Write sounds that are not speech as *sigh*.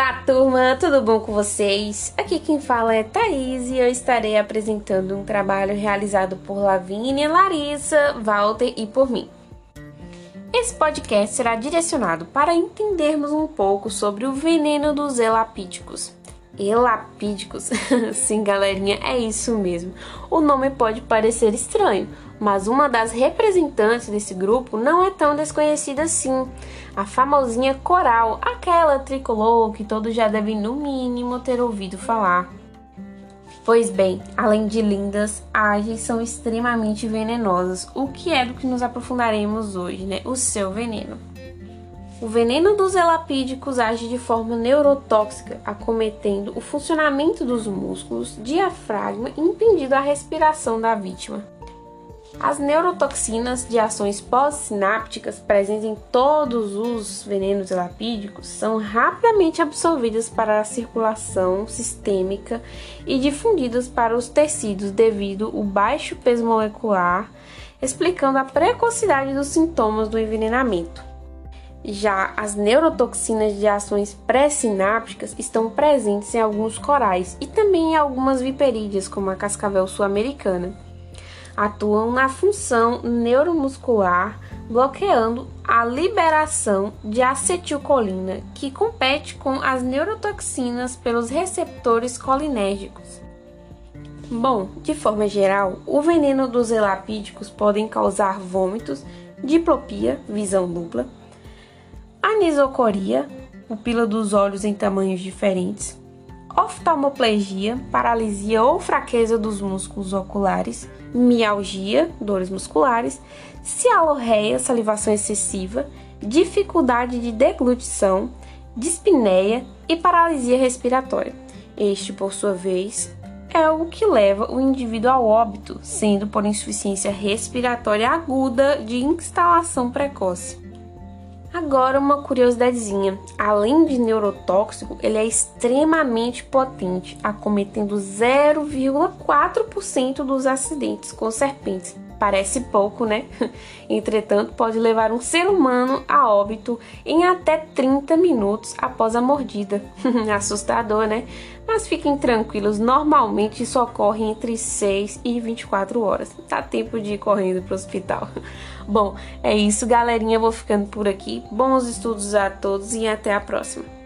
Olá, turma, tudo bom com vocês? Aqui quem fala é Thaís e eu estarei apresentando um trabalho realizado por Lavínia, Larissa, Walter e por mim. Esse podcast será direcionado para entendermos um pouco sobre o veneno dos elapídicos. Elapídicos? *laughs* Sim, galerinha, é isso mesmo. O nome pode parecer estranho, mas uma das representantes desse grupo não é tão desconhecida assim. A famosinha coral, aquela tricolor que todos já devem no mínimo ter ouvido falar. Pois bem, além de lindas, ágeis são extremamente venenosas, o que é do que nos aprofundaremos hoje, né? O seu veneno. O veneno dos elapídicos age de forma neurotóxica, acometendo o funcionamento dos músculos, diafragma impedindo a respiração da vítima. As neurotoxinas de ações pós-sinápticas presentes em todos os venenos elapídicos são rapidamente absorvidas para a circulação sistêmica e difundidas para os tecidos devido ao baixo peso molecular, explicando a precocidade dos sintomas do envenenamento. Já as neurotoxinas de ações pré-sinápticas estão presentes em alguns corais e também em algumas viperídeas, como a cascavel sul-americana. Atuam na função neuromuscular, bloqueando a liberação de acetilcolina, que compete com as neurotoxinas pelos receptores colinérgicos. Bom, de forma geral, o veneno dos elapídicos podem causar vômitos, diplopia, visão dupla, anisocoria, pupila dos olhos em tamanhos diferentes, oftalmoplegia, paralisia ou fraqueza dos músculos oculares, mialgia, dores musculares, cialorreia, salivação excessiva, dificuldade de deglutição, dispneia e paralisia respiratória. Este, por sua vez, é o que leva o indivíduo ao óbito, sendo por insuficiência respiratória aguda de instalação precoce. Agora uma curiosidadezinha, além de neurotóxico, ele é extremamente potente, acometendo 0,4% dos acidentes com serpentes. Parece pouco, né? *laughs* Entretanto, pode levar um ser humano a óbito em até 30 minutos após a mordida. *laughs* Assustador, né? Mas fiquem tranquilos, normalmente isso ocorre entre 6 e 24 horas. Dá tempo de ir correndo para o hospital. *laughs* Bom, é isso, galerinha. Eu vou ficando por aqui. Bons estudos a todos e até a próxima.